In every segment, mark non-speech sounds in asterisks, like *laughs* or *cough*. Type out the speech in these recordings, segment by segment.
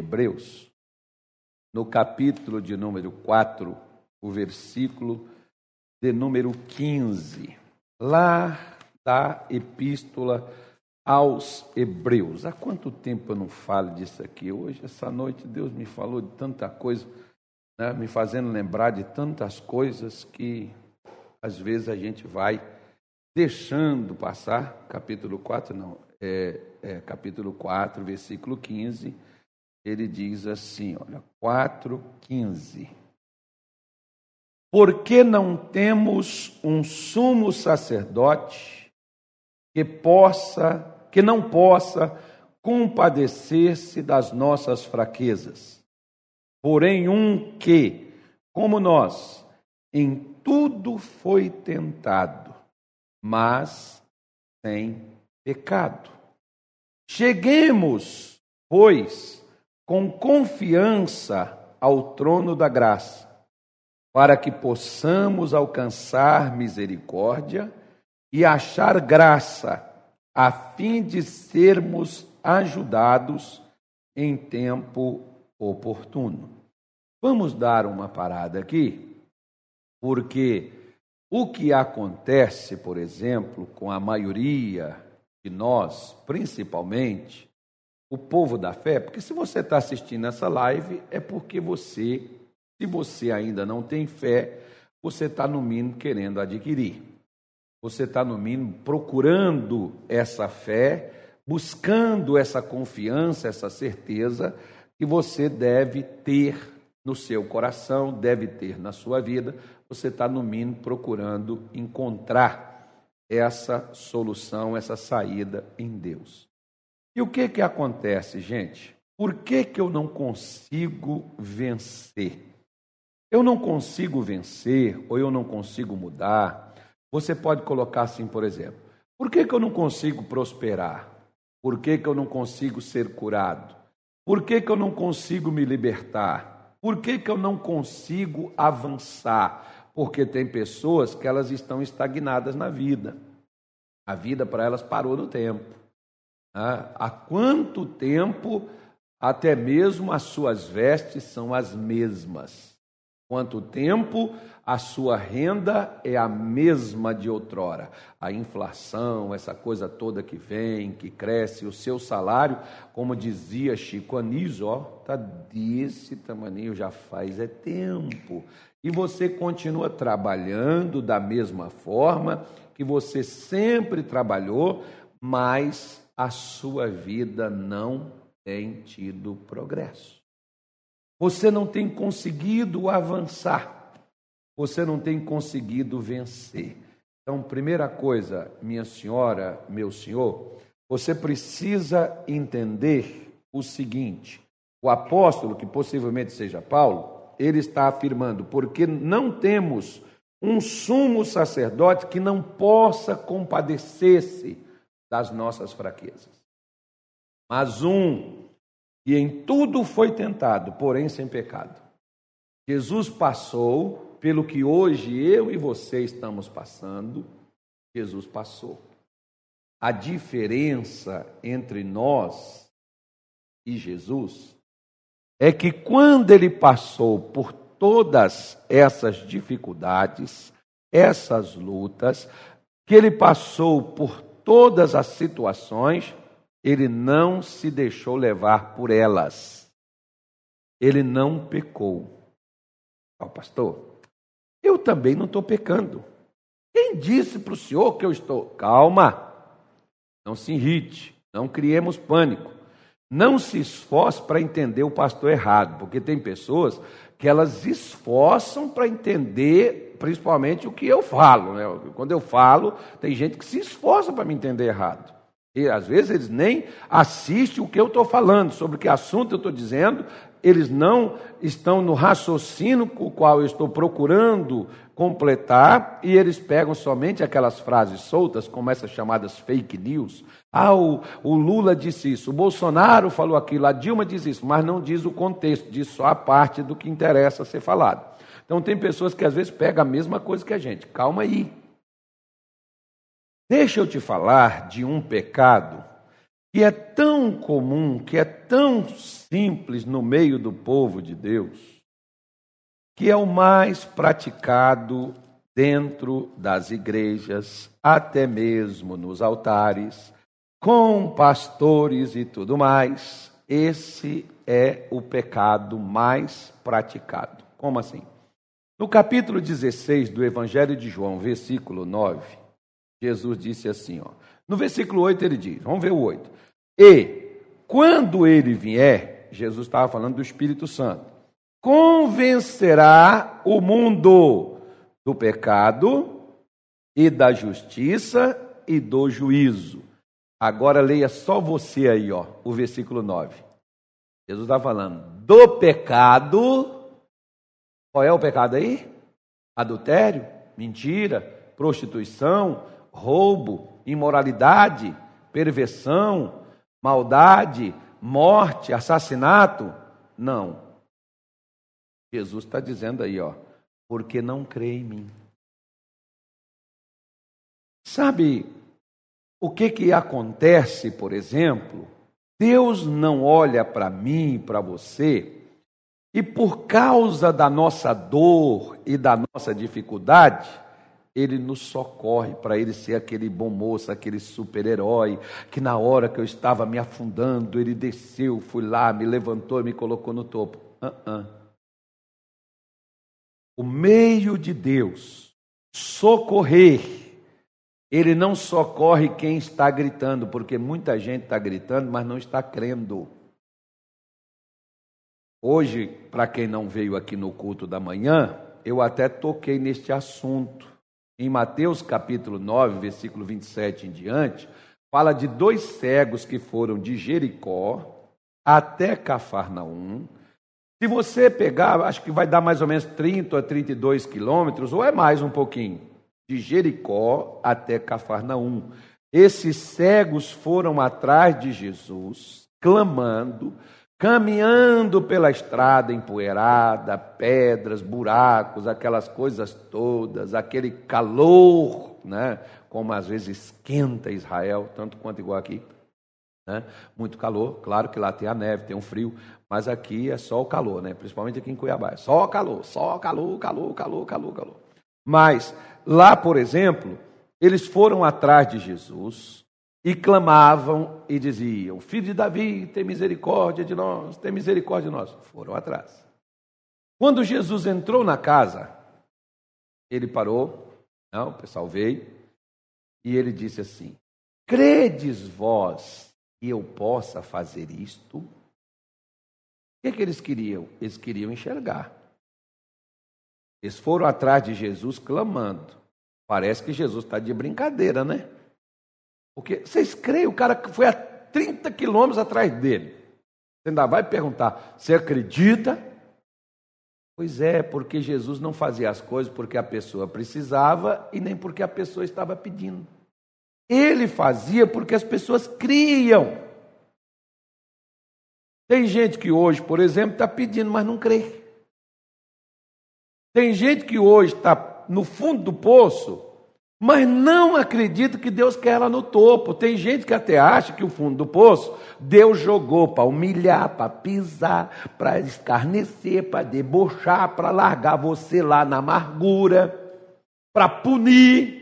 Hebreus, no capítulo de número 4, o versículo de número 15, lá da epístola aos Hebreus. Há quanto tempo eu não falo disso aqui? Hoje, essa noite, Deus me falou de tanta coisa, né, me fazendo lembrar de tantas coisas que às vezes a gente vai deixando passar. Capítulo 4, não, é, é, capítulo 4, versículo 15, ele diz assim: olha, 4, 15. Por que não temos um sumo sacerdote que possa, que não possa compadecer-se das nossas fraquezas, porém um que, como nós, em tudo foi tentado, mas sem pecado. Cheguemos, pois, com confiança ao trono da graça, para que possamos alcançar misericórdia e achar graça, a fim de sermos ajudados em tempo oportuno. Vamos dar uma parada aqui, porque o que acontece, por exemplo, com a maioria de nós, principalmente, o povo da fé, porque se você está assistindo essa live, é porque você, se você ainda não tem fé, você está no mínimo querendo adquirir. Você está no mínimo procurando essa fé, buscando essa confiança, essa certeza que você deve ter no seu coração, deve ter na sua vida. Você está no mínimo procurando encontrar essa solução, essa saída em Deus. E o que que acontece, gente? Por que que eu não consigo vencer? Eu não consigo vencer ou eu não consigo mudar. Você pode colocar assim, por exemplo: por que, que eu não consigo prosperar? Por que, que eu não consigo ser curado? Por que, que eu não consigo me libertar? Por que, que eu não consigo avançar? porque tem pessoas que elas estão estagnadas na vida. A vida para elas parou no tempo. Né? Há quanto tempo até mesmo as suas vestes são as mesmas? Quanto tempo a sua renda é a mesma de outrora? A inflação, essa coisa toda que vem, que cresce, o seu salário, como dizia Chico Anísio, ó, tá desse tamanho já faz é tempo e você continua trabalhando da mesma forma que você sempre trabalhou, mas a sua vida não tem tido progresso. Você não tem conseguido avançar. Você não tem conseguido vencer. Então, primeira coisa, minha senhora, meu senhor, você precisa entender o seguinte: o apóstolo, que possivelmente seja Paulo, ele está afirmando, porque não temos um sumo sacerdote que não possa compadecer-se das nossas fraquezas, mas um que em tudo foi tentado, porém sem pecado. Jesus passou pelo que hoje eu e você estamos passando, Jesus passou. A diferença entre nós e Jesus é que quando ele passou por todas essas dificuldades, essas lutas, que ele passou por todas as situações, ele não se deixou levar por elas. Ele não pecou. Ó, oh, pastor, eu também não estou pecando. Quem disse para o senhor que eu estou? Calma, não se irrite, não criemos pânico. Não se esforce para entender o pastor errado, porque tem pessoas que elas esforçam para entender, principalmente o que eu falo. Né? Quando eu falo, tem gente que se esforça para me entender errado. E às vezes eles nem assistem o que eu estou falando, sobre que assunto eu estou dizendo, eles não estão no raciocínio com o qual eu estou procurando completar, e eles pegam somente aquelas frases soltas, como essas chamadas fake news. Ah, o, o, Lula disse isso, o Bolsonaro falou aquilo, a Dilma diz isso, mas não diz o contexto, diz só a parte do que interessa ser falado. Então tem pessoas que às vezes pegam a mesma coisa que a gente. Calma aí. Deixa eu te falar de um pecado que é tão comum, que é tão simples no meio do povo de Deus, que é o mais praticado dentro das igrejas, até mesmo nos altares, com pastores e tudo mais. Esse é o pecado mais praticado. Como assim? No capítulo 16 do Evangelho de João, versículo 9, Jesus disse assim, ó. No versículo 8 ele diz, vamos ver o 8. E quando ele vier, Jesus estava falando do Espírito Santo, convencerá o mundo do pecado e da justiça e do juízo. Agora leia só você aí, ó, o versículo 9. Jesus está falando do pecado qual é o pecado aí? Adultério, mentira, prostituição, roubo, imoralidade, perversão, maldade, morte, assassinato? Não. Jesus está dizendo aí, ó, porque não crê em mim. Sabe o que que acontece, por exemplo? Deus não olha para mim, para você, e por causa da nossa dor e da nossa dificuldade, ele nos socorre para ele ser aquele bom moço, aquele super-herói, que na hora que eu estava me afundando, ele desceu, foi lá, me levantou e me colocou no topo. Uh -uh. O meio de Deus socorrer, ele não socorre quem está gritando, porque muita gente está gritando, mas não está crendo. Hoje, para quem não veio aqui no culto da manhã, eu até toquei neste assunto. Em Mateus capítulo 9, versículo 27 em diante, fala de dois cegos que foram de Jericó até Cafarnaum. Se você pegar, acho que vai dar mais ou menos 30 a 32 quilômetros, ou é mais um pouquinho, de Jericó até Cafarnaum. Esses cegos foram atrás de Jesus, clamando, caminhando pela estrada empoeirada, pedras, buracos, aquelas coisas todas, aquele calor, né? como às vezes esquenta Israel, tanto quanto igual aqui. Né? Muito calor, claro que lá tem a neve, tem um frio, mas aqui é só o calor, né? principalmente aqui em Cuiabá, é só calor, só calor, calor, calor, calor, calor. Mas lá, por exemplo, eles foram atrás de Jesus, e clamavam e diziam: Filho de Davi, tem misericórdia de nós, tem misericórdia de nós. Foram atrás. Quando Jesus entrou na casa, ele parou, não, o pessoal veio, e ele disse assim: Credes vós que eu possa fazer isto? O que, que eles queriam? Eles queriam enxergar. Eles foram atrás de Jesus clamando. Parece que Jesus está de brincadeira, né? Porque vocês creem, o cara foi a 30 quilômetros atrás dele. Você ainda vai perguntar: você acredita? Pois é, porque Jesus não fazia as coisas porque a pessoa precisava e nem porque a pessoa estava pedindo. Ele fazia porque as pessoas criam. Tem gente que hoje, por exemplo, está pedindo, mas não crê. Tem gente que hoje está no fundo do poço mas não acredito que Deus quer ela no topo. Tem gente que até acha que o fundo do poço Deus jogou para humilhar, para pisar, para escarnecer, para debochar, para largar você lá na amargura, para punir.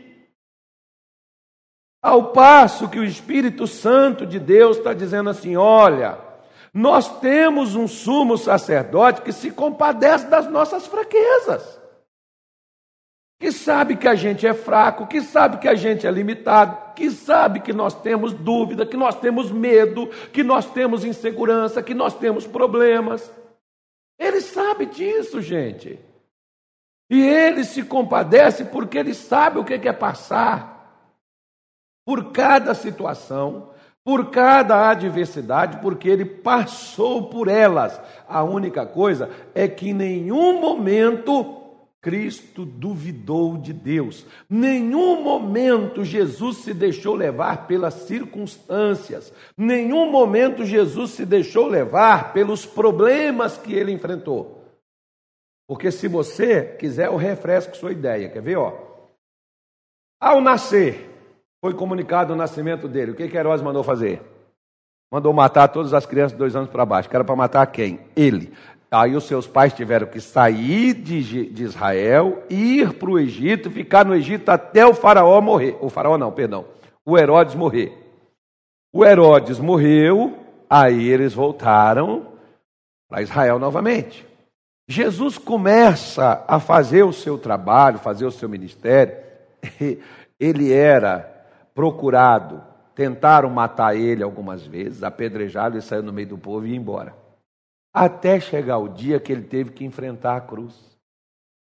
Ao passo que o Espírito Santo de Deus está dizendo assim: olha, nós temos um sumo sacerdote que se compadece das nossas fraquezas que sabe que a gente é fraco, que sabe que a gente é limitado, que sabe que nós temos dúvida, que nós temos medo, que nós temos insegurança, que nós temos problemas. Ele sabe disso, gente. E ele se compadece porque ele sabe o que é passar por cada situação, por cada adversidade, porque ele passou por elas. A única coisa é que em nenhum momento Cristo duvidou de Deus. Nenhum momento Jesus se deixou levar pelas circunstâncias. Nenhum momento Jesus se deixou levar pelos problemas que ele enfrentou. Porque se você quiser, eu refresco sua ideia. Quer ver? Ó? Ao nascer, foi comunicado o nascimento dele. O que, que Herodes mandou fazer? Mandou matar todas as crianças de dois anos para baixo. Que era para matar quem? Ele. Aí os seus pais tiveram que sair de, de Israel, ir para o Egito, ficar no Egito até o faraó morrer. O faraó não, perdão. O Herodes morrer. O Herodes morreu, aí eles voltaram para Israel novamente. Jesus começa a fazer o seu trabalho, fazer o seu ministério. *laughs* Ele era procurado, tentaram matar ele algumas vezes, apedrejaram, ele saiu no meio do povo e ia embora até chegar o dia que ele teve que enfrentar a cruz.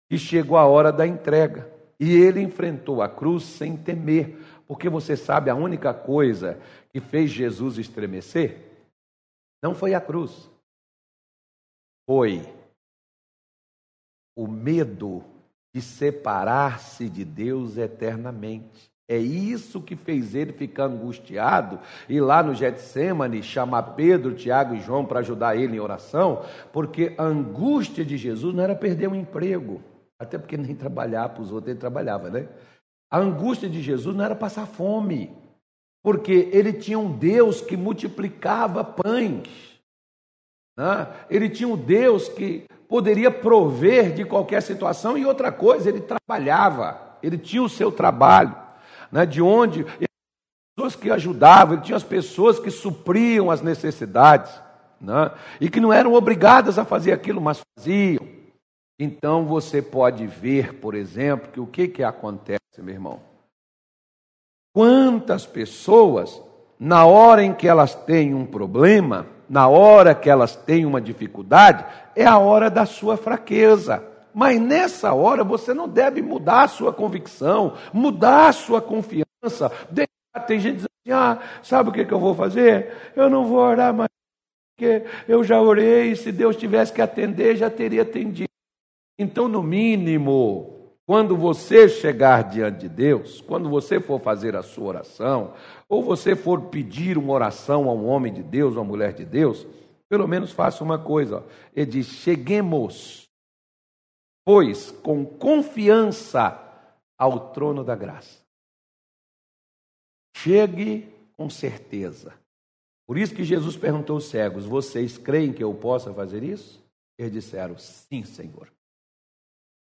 E chegou a hora da entrega. E ele enfrentou a cruz sem temer, porque você sabe a única coisa que fez Jesus estremecer não foi a cruz, foi o medo de separar-se de Deus eternamente. É isso que fez ele ficar angustiado e lá no Getsemane chamar Pedro, Tiago e João para ajudar ele em oração, porque a angústia de Jesus não era perder um emprego, até porque nem trabalhar para os outros ele trabalhava, né? A angústia de Jesus não era passar fome, porque ele tinha um Deus que multiplicava pães, né? ele tinha um Deus que poderia prover de qualquer situação e outra coisa, ele trabalhava, ele tinha o seu trabalho né, de onde pessoas que ajudavam, ele tinha as pessoas que supriam as necessidades, né, e que não eram obrigadas a fazer aquilo, mas faziam. Então você pode ver, por exemplo, que o que, que acontece, meu irmão? Quantas pessoas, na hora em que elas têm um problema, na hora que elas têm uma dificuldade, é a hora da sua fraqueza. Mas nessa hora você não deve mudar a sua convicção, mudar a sua confiança. Tem gente dizendo assim: ah, sabe o que, que eu vou fazer? Eu não vou orar mais, porque eu já orei, se Deus tivesse que atender, já teria atendido. Então, no mínimo, quando você chegar diante de Deus, quando você for fazer a sua oração, ou você for pedir uma oração a um homem de Deus, a uma mulher de Deus, pelo menos faça uma coisa. Ele diz: cheguemos pois, com confiança ao trono da graça. Chegue com certeza. Por isso que Jesus perguntou aos cegos: Vocês creem que eu possa fazer isso? Eles disseram: Sim, Senhor.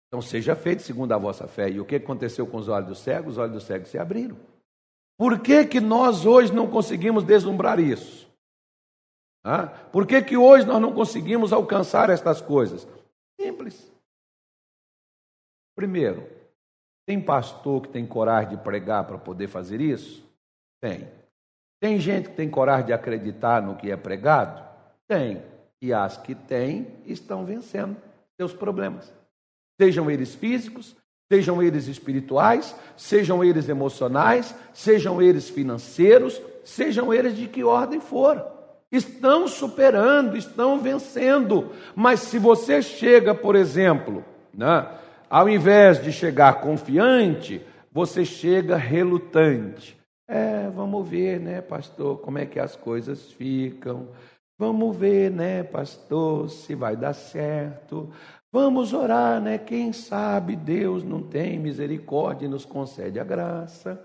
Então seja feito segundo a vossa fé. E o que aconteceu com os olhos dos cegos? Os olhos dos cegos se abriram. Por que, que nós hoje não conseguimos deslumbrar isso? Por que, que hoje nós não conseguimos alcançar estas coisas? Simples. Primeiro, tem pastor que tem coragem de pregar para poder fazer isso? Tem. Tem gente que tem coragem de acreditar no que é pregado? Tem. E as que têm estão vencendo seus problemas. Sejam eles físicos, sejam eles espirituais, sejam eles emocionais, sejam eles financeiros, sejam eles de que ordem for. Estão superando, estão vencendo. Mas se você chega, por exemplo, né, ao invés de chegar confiante, você chega relutante. É, vamos ver, né, pastor, como é que as coisas ficam. Vamos ver, né, pastor, se vai dar certo. Vamos orar, né? Quem sabe Deus não tem misericórdia e nos concede a graça.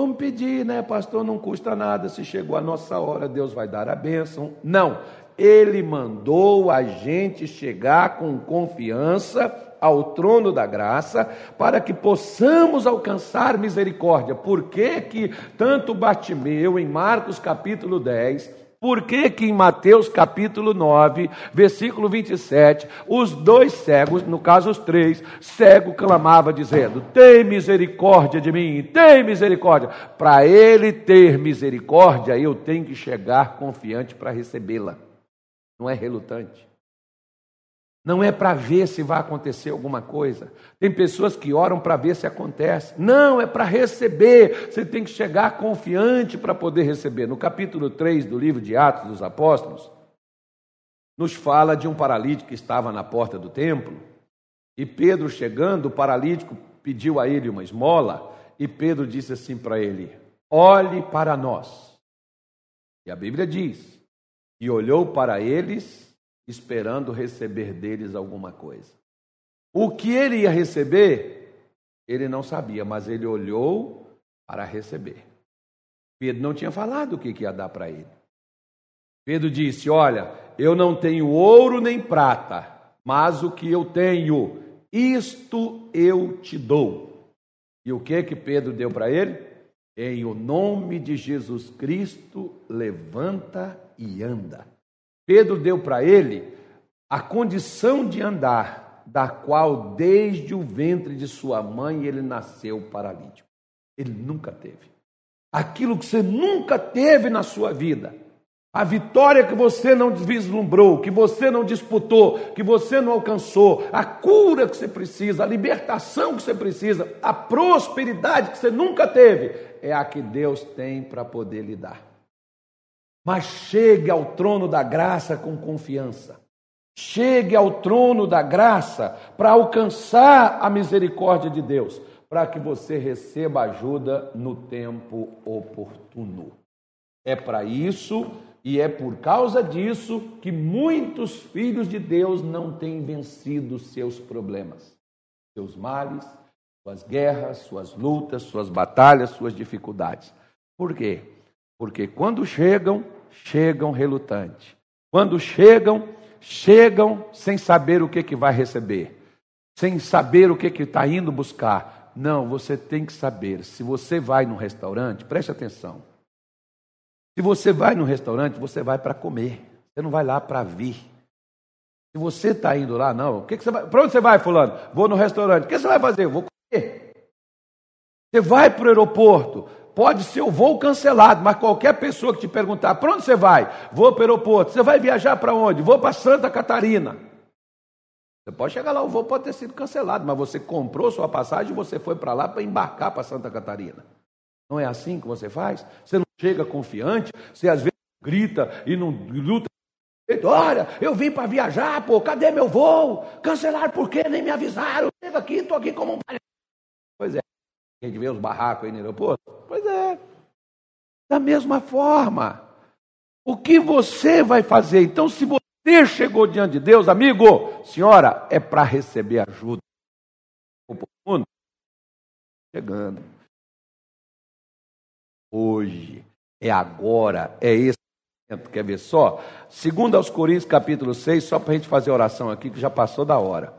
Vamos pedir, né, pastor? Não custa nada. Se chegou a nossa hora, Deus vai dar a bênção. Não, Ele mandou a gente chegar com confiança ao trono da graça para que possamos alcançar misericórdia. Por que que tanto Bartimeu em Marcos capítulo 10 por que, que, em Mateus capítulo 9, versículo 27, os dois cegos, no caso os três, cego clamava dizendo: Tem misericórdia de mim, tem misericórdia. Para ele ter misericórdia, eu tenho que chegar confiante para recebê-la, não é relutante. Não é para ver se vai acontecer alguma coisa. Tem pessoas que oram para ver se acontece. Não, é para receber. Você tem que chegar confiante para poder receber. No capítulo 3 do livro de Atos dos Apóstolos, nos fala de um paralítico que estava na porta do templo. E Pedro, chegando, o paralítico pediu a ele uma esmola. E Pedro disse assim para ele: Olhe para nós. E a Bíblia diz: E olhou para eles esperando receber deles alguma coisa. O que ele ia receber, ele não sabia, mas ele olhou para receber. Pedro não tinha falado o que ia dar para ele. Pedro disse: Olha, eu não tenho ouro nem prata, mas o que eu tenho, isto eu te dou. E o que que Pedro deu para ele? Em o nome de Jesus Cristo, levanta e anda. Pedro deu para ele a condição de andar, da qual desde o ventre de sua mãe ele nasceu paralítico. Ele nunca teve. Aquilo que você nunca teve na sua vida a vitória que você não vislumbrou, que você não disputou, que você não alcançou, a cura que você precisa, a libertação que você precisa, a prosperidade que você nunca teve, é a que Deus tem para poder lhe dar. Mas chegue ao trono da graça com confiança. Chegue ao trono da graça para alcançar a misericórdia de Deus, para que você receba ajuda no tempo oportuno. É para isso e é por causa disso que muitos filhos de Deus não têm vencido seus problemas, seus males, suas guerras, suas lutas, suas batalhas, suas dificuldades. Por quê? Porque quando chegam, chegam relutantes. Quando chegam, chegam sem saber o que, que vai receber, sem saber o que está indo buscar. Não, você tem que saber. Se você vai num restaurante, preste atenção. Se você vai no restaurante, você vai para comer. Você não vai lá para vir. Se você está indo lá, não. O que, que você vai? Para onde você vai, fulano? Vou no restaurante. O que você vai fazer? Vou comer. Você vai para o aeroporto. Pode ser o voo cancelado, mas qualquer pessoa que te perguntar, para onde você vai? Vou para o aeroporto. Você vai viajar para onde? Vou para Santa Catarina. Você pode chegar lá, o voo pode ter sido cancelado, mas você comprou sua passagem e você foi para lá para embarcar para Santa Catarina. Não é assim que você faz? Você não chega confiante, você às vezes grita e não luta. Olha, eu vim para viajar, pô, cadê meu voo? Cancelaram por quê? Nem me avisaram. Chega aqui, estou aqui como um. Pois é, a gente vê os barracos aí no aeroporto. Pois é, da mesma forma. O que você vai fazer? Então, se você chegou diante de Deus, amigo, senhora, é para receber ajuda. O chegando hoje, é agora, é esse momento. Quer ver só? Segundo aos Coríntios, capítulo 6, só para a gente fazer oração aqui, que já passou da hora.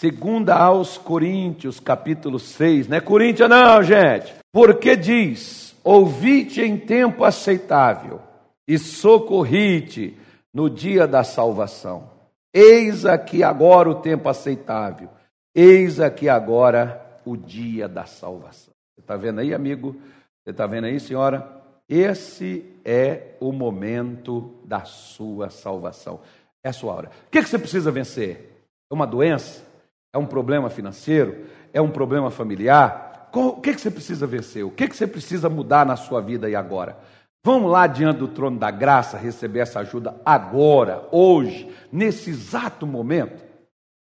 Segunda aos Coríntios, capítulo 6, não é Coríntia não, gente. Porque diz, ouvi-te em tempo aceitável e socorri-te no dia da salvação. Eis aqui agora o tempo aceitável, eis aqui agora o dia da salvação. Você está vendo aí, amigo? Você está vendo aí, senhora? Esse é o momento da sua salvação. É a sua hora. O que, você precisa vencer? Uma doença? É um problema financeiro? É um problema familiar? O que, que você precisa vencer? O que, que você precisa mudar na sua vida e agora? Vamos lá diante do trono da graça receber essa ajuda agora, hoje, nesse exato momento.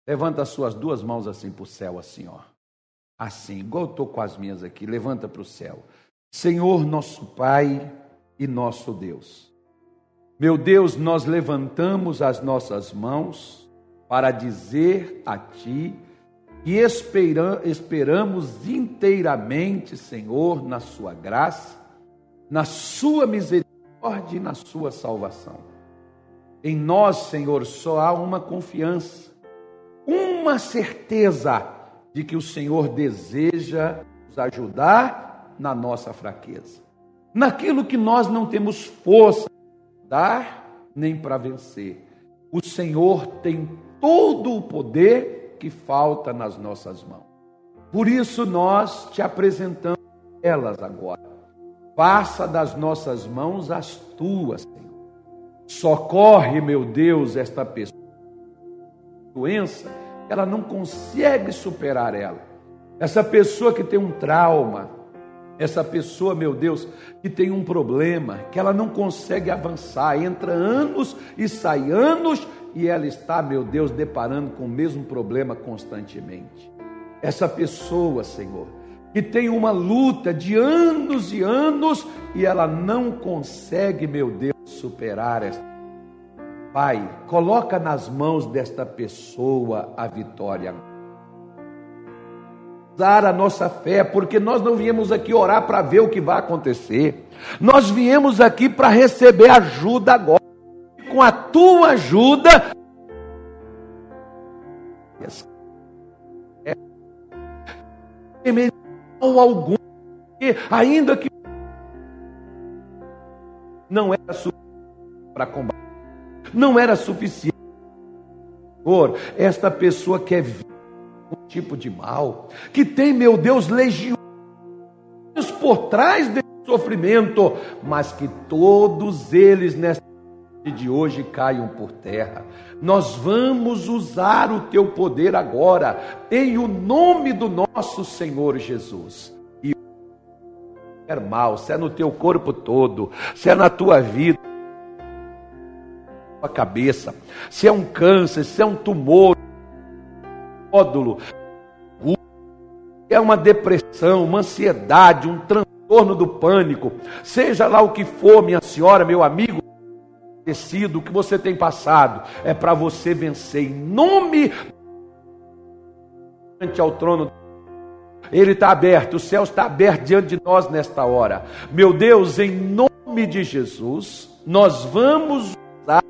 Levanta as suas duas mãos assim para o céu, assim, ó. Assim, igual eu estou com as minhas aqui. Levanta para o céu. Senhor nosso Pai e nosso Deus. Meu Deus, nós levantamos as nossas mãos para dizer a Ti que esperamos inteiramente, Senhor, na Sua graça, na Sua misericórdia e na Sua salvação. Em nós, Senhor, só há uma confiança, uma certeza de que o Senhor deseja nos ajudar na nossa fraqueza, naquilo que nós não temos força para dar nem para vencer. O Senhor tem todo o poder que falta nas nossas mãos. Por isso nós te apresentamos elas agora. Passa das nossas mãos as tuas, Senhor. Socorre, meu Deus, esta pessoa. Doença, ela não consegue superar ela. Essa pessoa que tem um trauma, essa pessoa, meu Deus, que tem um problema, que ela não consegue avançar, entra anos e sai anos e ela está, meu Deus, deparando com o mesmo problema constantemente. Essa pessoa, Senhor, que tem uma luta de anos e anos e ela não consegue, meu Deus, superar essa. Pai, coloca nas mãos desta pessoa a vitória usar a nossa fé, porque nós não viemos aqui orar para ver o que vai acontecer. Nós viemos aqui para receber ajuda agora. com a tua ajuda. É algum, ainda que não era suficiente para combater, não era suficiente. Esta pessoa quer vir um tipo de mal, que tem, meu Deus, legiões por trás desse sofrimento, mas que todos eles nesta de hoje caiam por terra. Nós vamos usar o teu poder agora, em o nome do nosso Senhor Jesus. E é mal, se é no teu corpo todo, se é na tua vida, tua cabeça, se é um câncer, se é um tumor, nódulo, é uma depressão, uma ansiedade, um transtorno do pânico, seja lá o que for, minha senhora, meu amigo, o que você tem passado é para você vencer em nome ao trono. Ele está aberto, o céu está aberto diante de nós nesta hora. Meu Deus, em nome de Jesus, nós vamos usar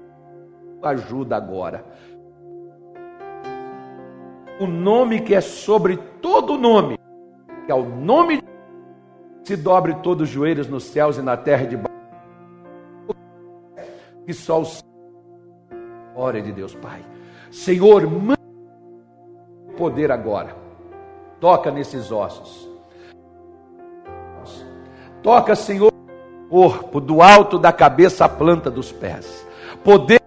ajuda agora. O nome que é sobre todo nome, que é o nome de se dobre todos os joelhos nos céus e na terra de baixo que só o Glória de Deus, Pai. Senhor, manda poder agora. Toca nesses ossos. Toca, Senhor, o corpo, do alto da cabeça à planta dos pés. Poder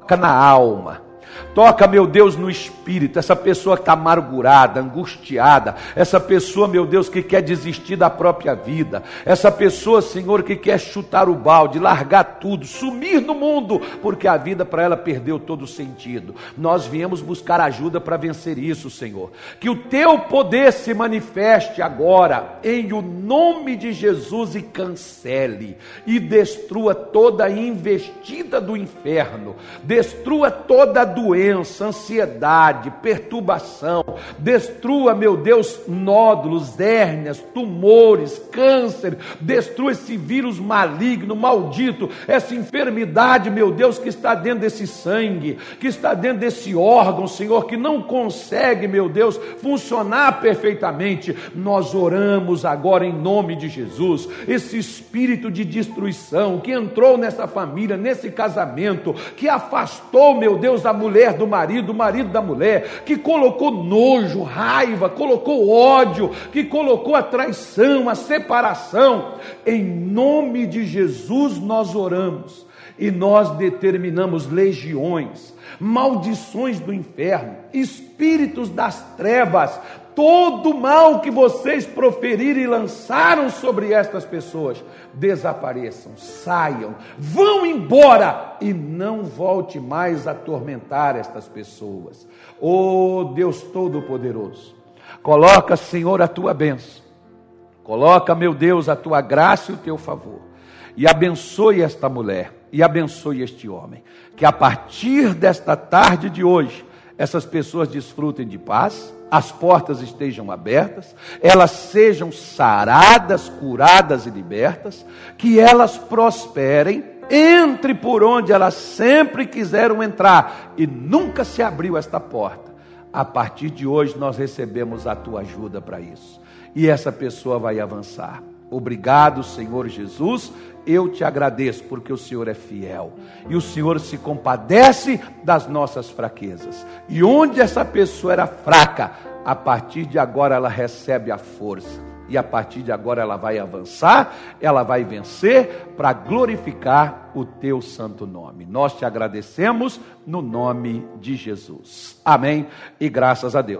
toca na alma Toca, meu Deus, no espírito, essa pessoa que está amargurada, angustiada, essa pessoa, meu Deus, que quer desistir da própria vida, essa pessoa, Senhor, que quer chutar o balde, largar tudo, sumir no mundo, porque a vida para ela perdeu todo o sentido. Nós viemos buscar ajuda para vencer isso, Senhor. Que o teu poder se manifeste agora, em o nome de Jesus, e cancele e destrua toda a investida do inferno, destrua toda a doença doença, ansiedade, perturbação, destrua, meu Deus, nódulos, hérnias, tumores, câncer, destrua esse vírus maligno, maldito, essa enfermidade, meu Deus, que está dentro desse sangue, que está dentro desse órgão, Senhor, que não consegue, meu Deus, funcionar perfeitamente. Nós oramos agora em nome de Jesus, esse espírito de destruição que entrou nessa família, nesse casamento, que afastou, meu Deus, a mulher mulher do marido, o marido da mulher, que colocou nojo, raiva, colocou ódio, que colocou a traição, a separação. Em nome de Jesus nós oramos e nós determinamos legiões, maldições do inferno, espíritos das trevas, todo mal que vocês proferiram e lançaram sobre estas pessoas, desapareçam, saiam, vão embora e não volte mais a atormentar estas pessoas. Oh Deus Todo-Poderoso, coloca, Senhor, a tua bênção, coloca, meu Deus, a tua graça e o teu favor, e abençoe esta mulher, e abençoe este homem, que a partir desta tarde de hoje, essas pessoas desfrutem de paz, as portas estejam abertas, elas sejam saradas, curadas e libertas, que elas prosperem, entre por onde elas sempre quiseram entrar e nunca se abriu esta porta. A partir de hoje nós recebemos a tua ajuda para isso. E essa pessoa vai avançar. Obrigado, Senhor Jesus. Eu te agradeço porque o Senhor é fiel e o Senhor se compadece das nossas fraquezas. E onde essa pessoa era fraca, a partir de agora ela recebe a força. E a partir de agora ela vai avançar, ela vai vencer para glorificar o teu santo nome. Nós te agradecemos no nome de Jesus. Amém e graças a Deus.